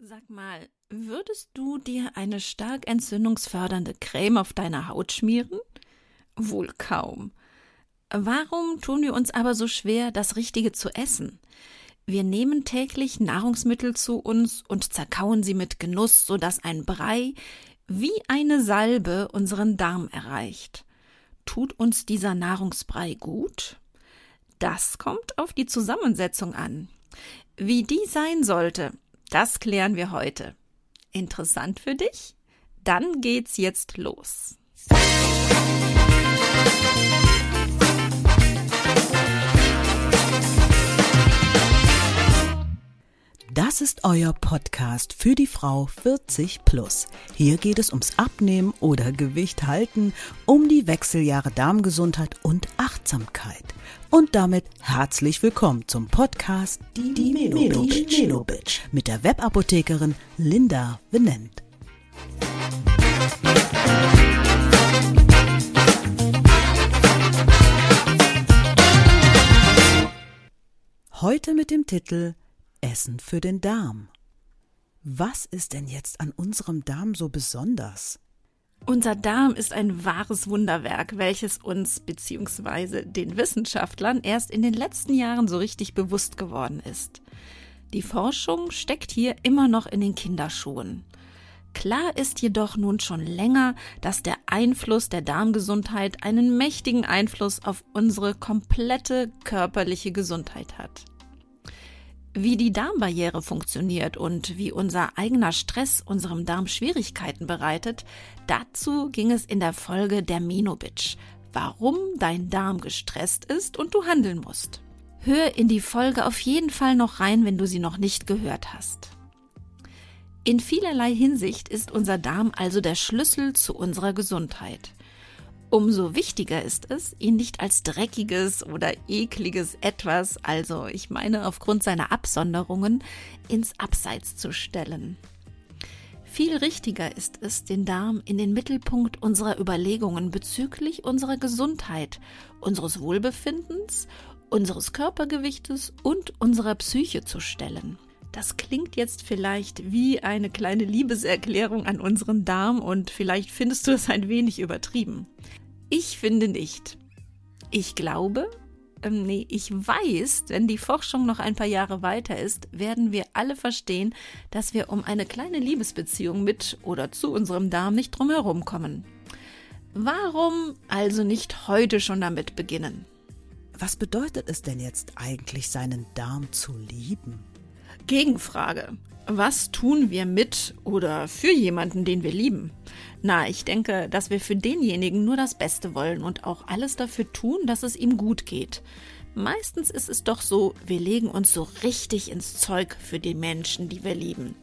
Sag mal, würdest du dir eine stark entzündungsfördernde Creme auf deine Haut schmieren? Wohl kaum. Warum tun wir uns aber so schwer, das Richtige zu essen? Wir nehmen täglich Nahrungsmittel zu uns und zerkauen sie mit Genuss, so dass ein Brei wie eine Salbe unseren Darm erreicht. Tut uns dieser Nahrungsbrei gut? Das kommt auf die Zusammensetzung an. Wie die sein sollte, das klären wir heute. Interessant für dich? Dann geht's jetzt los. Das ist euer Podcast für die Frau 40 plus. Hier geht es ums Abnehmen oder Gewicht halten, um die Wechseljahre Darmgesundheit und Achtsamkeit. Und damit herzlich willkommen zum Podcast Die, die Menobitch Meno mit der Webapothekerin Linda Venent. Heute mit dem Titel Essen für den Darm. Was ist denn jetzt an unserem Darm so besonders? Unser Darm ist ein wahres Wunderwerk, welches uns bzw. den Wissenschaftlern erst in den letzten Jahren so richtig bewusst geworden ist. Die Forschung steckt hier immer noch in den Kinderschuhen. Klar ist jedoch nun schon länger, dass der Einfluss der Darmgesundheit einen mächtigen Einfluss auf unsere komplette körperliche Gesundheit hat wie die Darmbarriere funktioniert und wie unser eigener Stress unserem Darm Schwierigkeiten bereitet, dazu ging es in der Folge der Menobitch, warum dein Darm gestresst ist und du handeln musst. Hör in die Folge auf jeden Fall noch rein, wenn du sie noch nicht gehört hast. In vielerlei Hinsicht ist unser Darm also der Schlüssel zu unserer Gesundheit. Umso wichtiger ist es, ihn nicht als dreckiges oder ekliges etwas, also ich meine aufgrund seiner Absonderungen, ins Abseits zu stellen. Viel richtiger ist es, den Darm in den Mittelpunkt unserer Überlegungen bezüglich unserer Gesundheit, unseres Wohlbefindens, unseres Körpergewichtes und unserer Psyche zu stellen. Das klingt jetzt vielleicht wie eine kleine Liebeserklärung an unseren Darm und vielleicht findest du es ein wenig übertrieben. Ich finde nicht. Ich glaube, ähm, nee, ich weiß, wenn die Forschung noch ein paar Jahre weiter ist, werden wir alle verstehen, dass wir um eine kleine Liebesbeziehung mit oder zu unserem Darm nicht drumherum kommen. Warum also nicht heute schon damit beginnen? Was bedeutet es denn jetzt eigentlich, seinen Darm zu lieben? Gegenfrage. Was tun wir mit oder für jemanden, den wir lieben? Na, ich denke, dass wir für denjenigen nur das Beste wollen und auch alles dafür tun, dass es ihm gut geht. Meistens ist es doch so, wir legen uns so richtig ins Zeug für die Menschen, die wir lieben.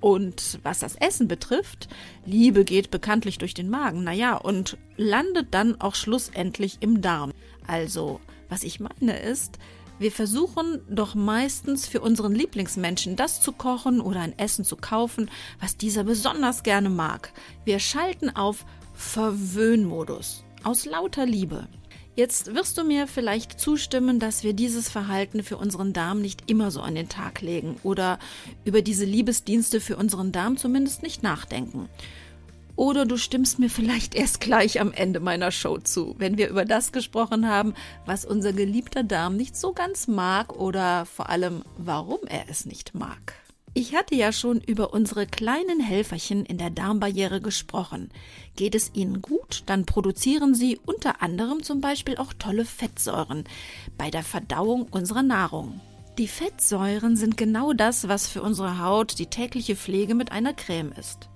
Und was das Essen betrifft, Liebe geht bekanntlich durch den Magen, naja, und landet dann auch schlussendlich im Darm. Also, was ich meine ist, wir versuchen doch meistens für unseren Lieblingsmenschen das zu kochen oder ein Essen zu kaufen, was dieser besonders gerne mag. Wir schalten auf Verwöhnmodus aus lauter Liebe. Jetzt wirst du mir vielleicht zustimmen, dass wir dieses Verhalten für unseren Darm nicht immer so an den Tag legen oder über diese Liebesdienste für unseren Darm zumindest nicht nachdenken. Oder du stimmst mir vielleicht erst gleich am Ende meiner Show zu, wenn wir über das gesprochen haben, was unser geliebter Darm nicht so ganz mag oder vor allem, warum er es nicht mag. Ich hatte ja schon über unsere kleinen Helferchen in der Darmbarriere gesprochen. Geht es ihnen gut, dann produzieren sie unter anderem zum Beispiel auch tolle Fettsäuren bei der Verdauung unserer Nahrung. Die Fettsäuren sind genau das, was für unsere Haut die tägliche Pflege mit einer Creme ist.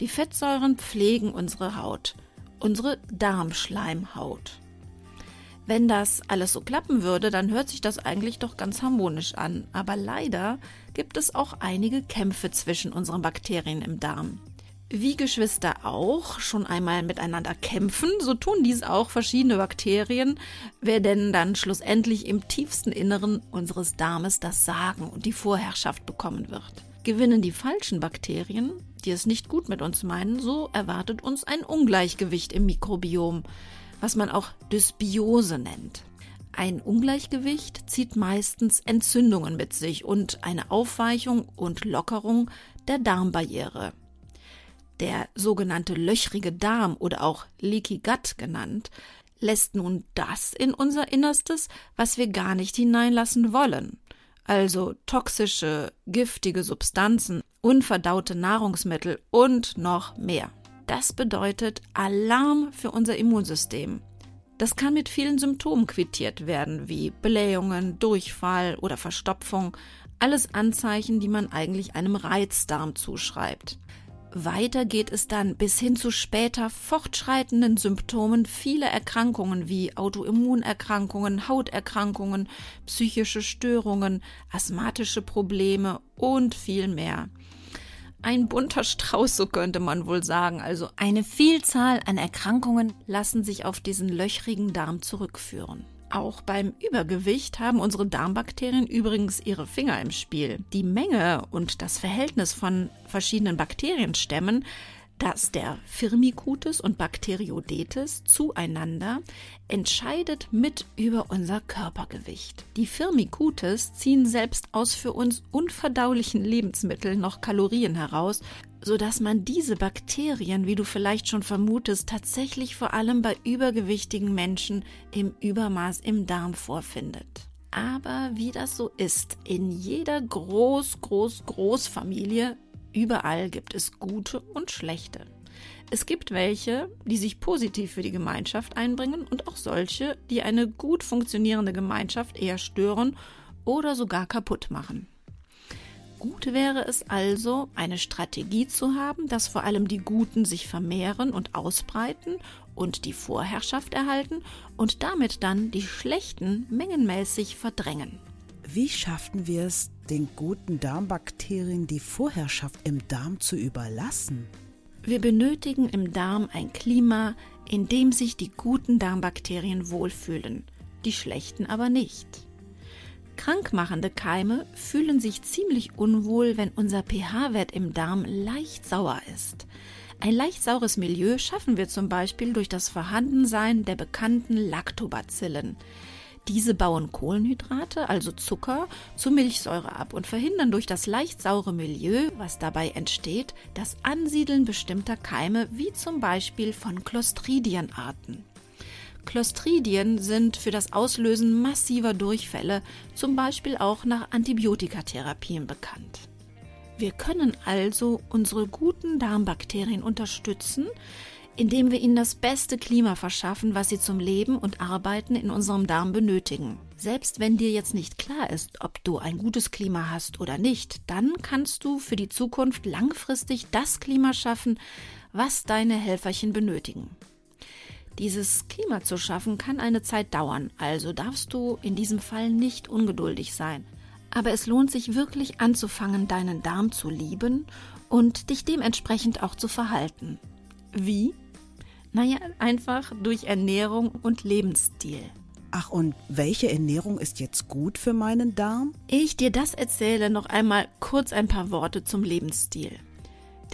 Die Fettsäuren pflegen unsere Haut, unsere Darmschleimhaut. Wenn das alles so klappen würde, dann hört sich das eigentlich doch ganz harmonisch an. Aber leider gibt es auch einige Kämpfe zwischen unseren Bakterien im Darm. Wie Geschwister auch schon einmal miteinander kämpfen, so tun dies auch verschiedene Bakterien, wer denn dann schlussendlich im tiefsten Inneren unseres Darmes das Sagen und die Vorherrschaft bekommen wird. Gewinnen die falschen Bakterien, die es nicht gut mit uns meinen, so erwartet uns ein Ungleichgewicht im Mikrobiom, was man auch Dysbiose nennt. Ein Ungleichgewicht zieht meistens Entzündungen mit sich und eine Aufweichung und Lockerung der Darmbarriere. Der sogenannte löchrige Darm oder auch Leaky Gut genannt, lässt nun das in unser Innerstes, was wir gar nicht hineinlassen wollen. Also toxische, giftige Substanzen, unverdaute Nahrungsmittel und noch mehr. Das bedeutet Alarm für unser Immunsystem. Das kann mit vielen Symptomen quittiert werden, wie Blähungen, Durchfall oder Verstopfung, alles Anzeichen, die man eigentlich einem Reizdarm zuschreibt. Weiter geht es dann bis hin zu später fortschreitenden Symptomen vieler Erkrankungen wie Autoimmunerkrankungen, Hauterkrankungen, psychische Störungen, asthmatische Probleme und viel mehr. Ein bunter Strauß, so könnte man wohl sagen. Also eine Vielzahl an Erkrankungen lassen sich auf diesen löchrigen Darm zurückführen. Auch beim Übergewicht haben unsere Darmbakterien übrigens ihre Finger im Spiel. Die Menge und das Verhältnis von verschiedenen Bakterienstämmen dass der Firmicutes und Bacteroidetes zueinander entscheidet mit über unser Körpergewicht. Die Firmicutes ziehen selbst aus für uns unverdaulichen Lebensmitteln noch Kalorien heraus, sodass man diese Bakterien, wie du vielleicht schon vermutest, tatsächlich vor allem bei übergewichtigen Menschen im Übermaß im Darm vorfindet. Aber wie das so ist, in jeder Groß, Groß, Großfamilie Überall gibt es gute und schlechte. Es gibt welche, die sich positiv für die Gemeinschaft einbringen und auch solche, die eine gut funktionierende Gemeinschaft eher stören oder sogar kaputt machen. Gut wäre es also, eine Strategie zu haben, dass vor allem die Guten sich vermehren und ausbreiten und die Vorherrschaft erhalten und damit dann die Schlechten mengenmäßig verdrängen. Wie schaffen wir es, den guten Darmbakterien die Vorherrschaft im Darm zu überlassen? Wir benötigen im Darm ein Klima, in dem sich die guten Darmbakterien wohlfühlen, die schlechten aber nicht. Krankmachende Keime fühlen sich ziemlich unwohl, wenn unser pH-Wert im Darm leicht sauer ist. Ein leicht saures Milieu schaffen wir zum Beispiel durch das Vorhandensein der bekannten Lactobacillen. Diese bauen Kohlenhydrate, also Zucker, zu Milchsäure ab und verhindern durch das leicht saure Milieu, was dabei entsteht, das Ansiedeln bestimmter Keime, wie zum Beispiel von Clostridienarten. Clostridien sind für das Auslösen massiver Durchfälle, zum Beispiel auch nach Antibiotikatherapien bekannt. Wir können also unsere guten Darmbakterien unterstützen, indem wir ihnen das beste Klima verschaffen, was sie zum Leben und Arbeiten in unserem Darm benötigen. Selbst wenn dir jetzt nicht klar ist, ob du ein gutes Klima hast oder nicht, dann kannst du für die Zukunft langfristig das Klima schaffen, was deine Helferchen benötigen. Dieses Klima zu schaffen kann eine Zeit dauern, also darfst du in diesem Fall nicht ungeduldig sein. Aber es lohnt sich wirklich anzufangen, deinen Darm zu lieben und dich dementsprechend auch zu verhalten. Wie? Naja, einfach durch Ernährung und Lebensstil. Ach, und welche Ernährung ist jetzt gut für meinen Darm? Ich dir das erzähle, noch einmal kurz ein paar Worte zum Lebensstil.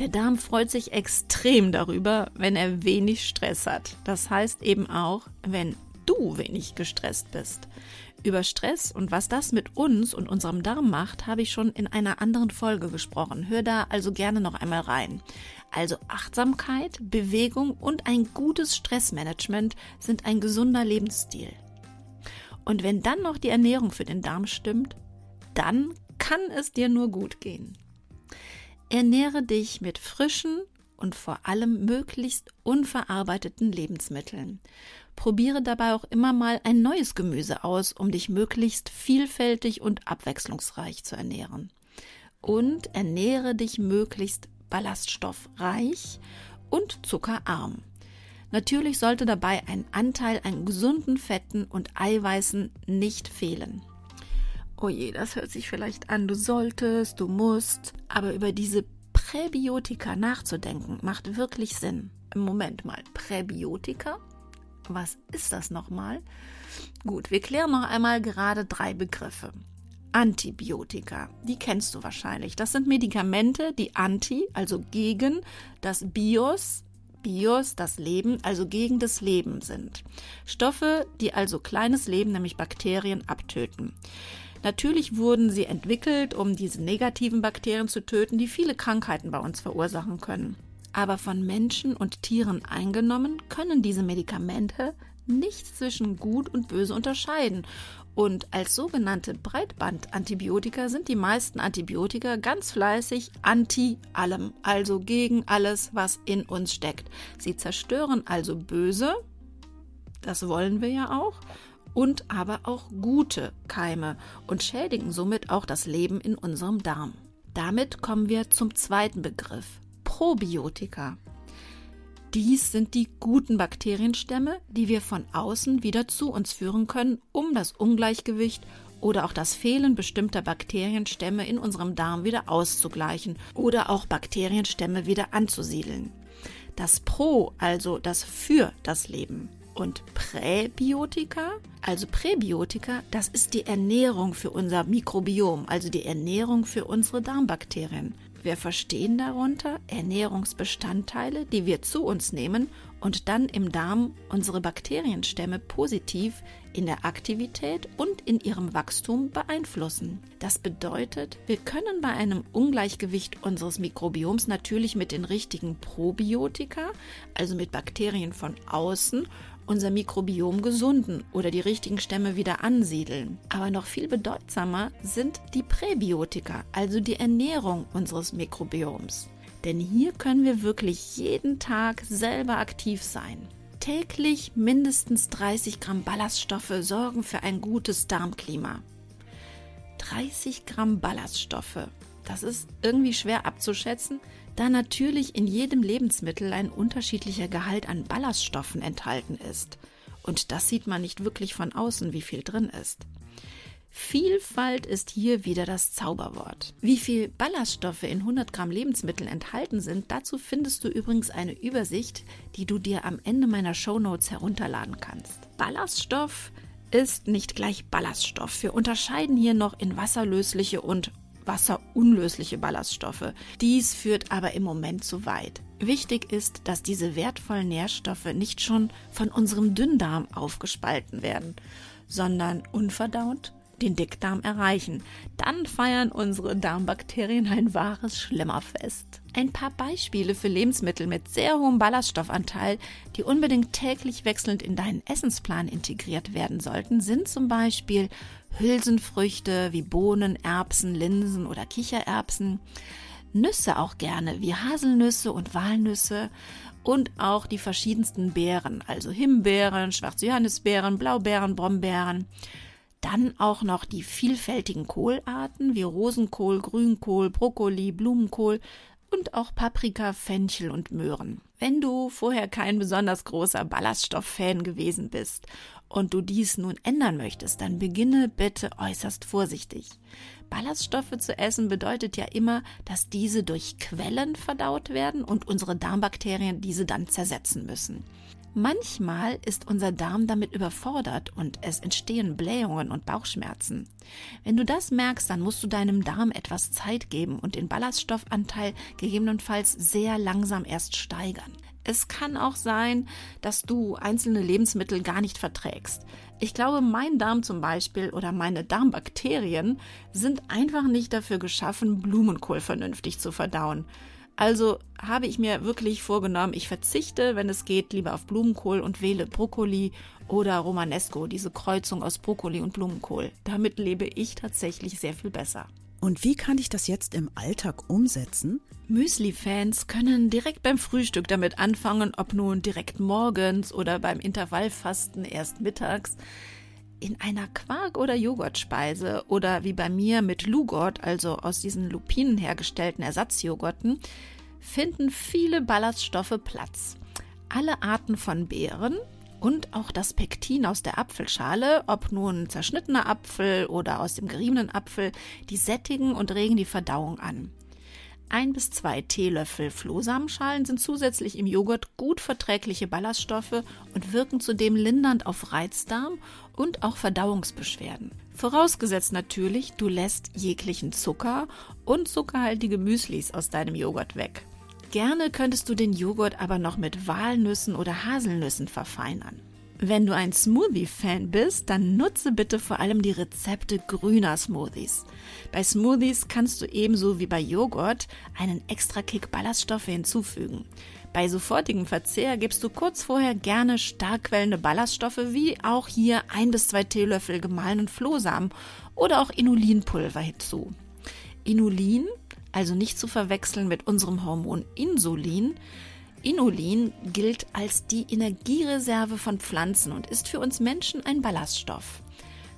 Der Darm freut sich extrem darüber, wenn er wenig Stress hat. Das heißt eben auch, wenn du wenig gestresst bist. Über Stress und was das mit uns und unserem Darm macht, habe ich schon in einer anderen Folge gesprochen. Hör da also gerne noch einmal rein. Also Achtsamkeit, Bewegung und ein gutes Stressmanagement sind ein gesunder Lebensstil. Und wenn dann noch die Ernährung für den Darm stimmt, dann kann es dir nur gut gehen. Ernähre dich mit frischen und vor allem möglichst unverarbeiteten Lebensmitteln. Probiere dabei auch immer mal ein neues Gemüse aus, um dich möglichst vielfältig und abwechslungsreich zu ernähren. Und ernähre dich möglichst ballaststoffreich und zuckerarm. Natürlich sollte dabei ein Anteil an gesunden Fetten und Eiweißen nicht fehlen. Oh je, das hört sich vielleicht an, du solltest, du musst, aber über diese Präbiotika nachzudenken macht wirklich Sinn. Moment mal, Präbiotika? Was ist das nochmal? Gut, wir klären noch einmal gerade drei Begriffe. Antibiotika. Die kennst du wahrscheinlich. Das sind Medikamente, die anti, also gegen das Bios, Bios das Leben, also gegen das Leben sind. Stoffe, die also kleines Leben, nämlich Bakterien, abtöten. Natürlich wurden sie entwickelt, um diese negativen Bakterien zu töten, die viele Krankheiten bei uns verursachen können. Aber von Menschen und Tieren eingenommen können diese Medikamente nicht zwischen gut und böse unterscheiden. Und als sogenannte Breitbandantibiotika sind die meisten Antibiotika ganz fleißig anti allem, also gegen alles, was in uns steckt. Sie zerstören also böse, das wollen wir ja auch, und aber auch gute Keime und schädigen somit auch das Leben in unserem Darm. Damit kommen wir zum zweiten Begriff, Probiotika. Dies sind die guten Bakterienstämme, die wir von außen wieder zu uns führen können, um das Ungleichgewicht oder auch das Fehlen bestimmter Bakterienstämme in unserem Darm wieder auszugleichen oder auch Bakterienstämme wieder anzusiedeln. Das Pro, also das für das Leben. Und Präbiotika, also Präbiotika, das ist die Ernährung für unser Mikrobiom, also die Ernährung für unsere Darmbakterien. Wir verstehen darunter Ernährungsbestandteile, die wir zu uns nehmen und dann im Darm unsere Bakterienstämme positiv in der Aktivität und in ihrem Wachstum beeinflussen. Das bedeutet, wir können bei einem Ungleichgewicht unseres Mikrobioms natürlich mit den richtigen Probiotika, also mit Bakterien von außen unser Mikrobiom gesunden oder die richtigen Stämme wieder ansiedeln. Aber noch viel bedeutsamer sind die Präbiotika, also die Ernährung unseres Mikrobioms. Denn hier können wir wirklich jeden Tag selber aktiv sein. Täglich mindestens 30 Gramm Ballaststoffe sorgen für ein gutes Darmklima. 30 Gramm Ballaststoffe. Das ist irgendwie schwer abzuschätzen, da natürlich in jedem Lebensmittel ein unterschiedlicher Gehalt an Ballaststoffen enthalten ist. Und das sieht man nicht wirklich von außen, wie viel drin ist. Vielfalt ist hier wieder das Zauberwort. Wie viel Ballaststoffe in 100 Gramm Lebensmitteln enthalten sind, dazu findest du übrigens eine Übersicht, die du dir am Ende meiner Show Notes herunterladen kannst. Ballaststoff ist nicht gleich Ballaststoff. Wir unterscheiden hier noch in wasserlösliche und wasserunlösliche Ballaststoffe. Dies führt aber im Moment zu weit. Wichtig ist, dass diese wertvollen Nährstoffe nicht schon von unserem Dünndarm aufgespalten werden, sondern unverdaut den Dickdarm erreichen. Dann feiern unsere Darmbakterien ein wahres Schlemmerfest. Ein paar Beispiele für Lebensmittel mit sehr hohem Ballaststoffanteil, die unbedingt täglich wechselnd in deinen Essensplan integriert werden sollten, sind zum Beispiel Hülsenfrüchte wie Bohnen, Erbsen, Linsen oder Kichererbsen, Nüsse auch gerne wie Haselnüsse und Walnüsse und auch die verschiedensten Beeren, also Himbeeren, schwarze Johannisbeeren, Blaubeeren, Brombeeren. Dann auch noch die vielfältigen Kohlarten wie Rosenkohl, Grünkohl, Brokkoli, Blumenkohl und auch Paprika, Fenchel und Möhren. Wenn du vorher kein besonders großer Ballaststofffan gewesen bist und du dies nun ändern möchtest, dann beginne bitte äußerst vorsichtig. Ballaststoffe zu essen bedeutet ja immer, dass diese durch Quellen verdaut werden und unsere Darmbakterien diese dann zersetzen müssen. Manchmal ist unser Darm damit überfordert und es entstehen Blähungen und Bauchschmerzen. Wenn du das merkst, dann musst du deinem Darm etwas Zeit geben und den Ballaststoffanteil gegebenenfalls sehr langsam erst steigern. Es kann auch sein, dass du einzelne Lebensmittel gar nicht verträgst. Ich glaube, mein Darm zum Beispiel oder meine Darmbakterien sind einfach nicht dafür geschaffen, Blumenkohl vernünftig zu verdauen. Also habe ich mir wirklich vorgenommen, ich verzichte, wenn es geht, lieber auf Blumenkohl und wähle Brokkoli oder Romanesco, diese Kreuzung aus Brokkoli und Blumenkohl. Damit lebe ich tatsächlich sehr viel besser. Und wie kann ich das jetzt im Alltag umsetzen? Müsli-Fans können direkt beim Frühstück damit anfangen, ob nun direkt morgens oder beim Intervallfasten erst mittags in einer Quark- oder Joghurtspeise oder wie bei mir mit Lugort, also aus diesen Lupinen hergestellten Ersatzjoghurten, finden viele Ballaststoffe Platz. Alle Arten von Beeren und auch das Pektin aus der Apfelschale, ob nun zerschnittener Apfel oder aus dem geriebenen Apfel, die sättigen und regen die Verdauung an. Ein bis zwei Teelöffel Flohsamenschalen sind zusätzlich im Joghurt gut verträgliche Ballaststoffe und wirken zudem lindernd auf Reizdarm und auch Verdauungsbeschwerden. Vorausgesetzt natürlich, du lässt jeglichen Zucker und zuckerhaltige Müslis aus deinem Joghurt weg. Gerne könntest du den Joghurt aber noch mit Walnüssen oder Haselnüssen verfeinern. Wenn du ein Smoothie-Fan bist, dann nutze bitte vor allem die Rezepte grüner Smoothies. Bei Smoothies kannst du ebenso wie bei Joghurt einen extra Kick Ballaststoffe hinzufügen. Bei sofortigem Verzehr gibst du kurz vorher gerne stark quellende Ballaststoffe wie auch hier ein bis zwei Teelöffel gemahlenen Flohsamen oder auch Inulinpulver hinzu. Inulin also nicht zu verwechseln mit unserem Hormon Insulin. Inulin gilt als die Energiereserve von Pflanzen und ist für uns Menschen ein Ballaststoff.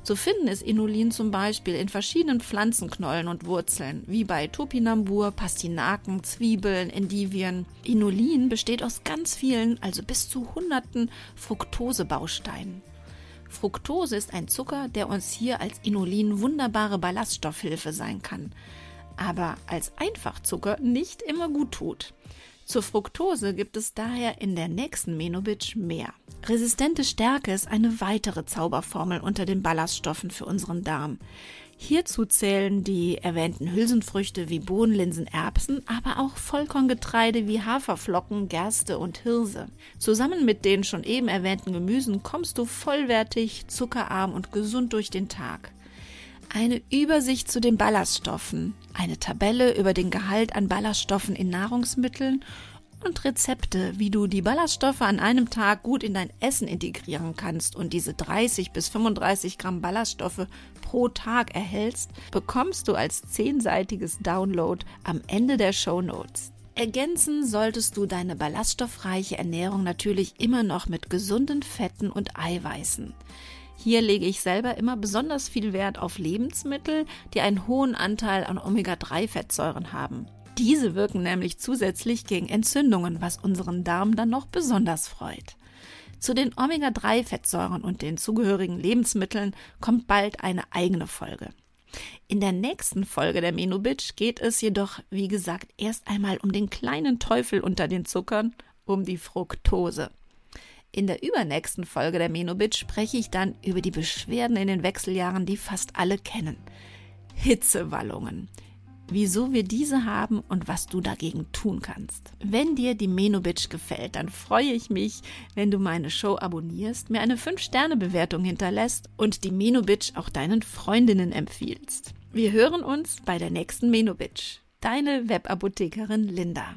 Zu finden ist Inulin zum Beispiel in verschiedenen Pflanzenknollen und Wurzeln, wie bei Topinambur, Pastinaken, Zwiebeln, Endivien. Inulin besteht aus ganz vielen, also bis zu hunderten Fructosebausteinen. Fructose ist ein Zucker, der uns hier als Inulin wunderbare Ballaststoffhilfe sein kann aber als Einfachzucker nicht immer gut tut. Zur Fructose gibt es daher in der nächsten Menobitch mehr. Resistente Stärke ist eine weitere Zauberformel unter den Ballaststoffen für unseren Darm. Hierzu zählen die erwähnten Hülsenfrüchte wie Bohnen, Linsen, Erbsen, aber auch Vollkorngetreide wie Haferflocken, Gerste und Hirse. Zusammen mit den schon eben erwähnten Gemüsen kommst du vollwertig, zuckerarm und gesund durch den Tag eine Übersicht zu den Ballaststoffen, eine Tabelle über den Gehalt an Ballaststoffen in Nahrungsmitteln und Rezepte, wie du die Ballaststoffe an einem Tag gut in dein Essen integrieren kannst und diese 30 bis 35 Gramm Ballaststoffe pro Tag erhältst, bekommst du als zehnseitiges Download am Ende der Show Notes. Ergänzen solltest du deine ballaststoffreiche Ernährung natürlich immer noch mit gesunden Fetten und Eiweißen. Hier lege ich selber immer besonders viel Wert auf Lebensmittel, die einen hohen Anteil an Omega-3-Fettsäuren haben. Diese wirken nämlich zusätzlich gegen Entzündungen, was unseren Darm dann noch besonders freut. Zu den Omega-3-Fettsäuren und den zugehörigen Lebensmitteln kommt bald eine eigene Folge. In der nächsten Folge der Menobitch geht es jedoch, wie gesagt, erst einmal um den kleinen Teufel unter den Zuckern, um die Fructose. In der übernächsten Folge der Menobit spreche ich dann über die Beschwerden in den Wechseljahren, die fast alle kennen. Hitzewallungen. Wieso wir diese haben und was du dagegen tun kannst. Wenn dir die Menobitch gefällt, dann freue ich mich, wenn du meine Show abonnierst, mir eine 5-Sterne-Bewertung hinterlässt und die Menobitch auch deinen Freundinnen empfiehlst. Wir hören uns bei der nächsten Menobitch. Deine Webapothekerin Linda.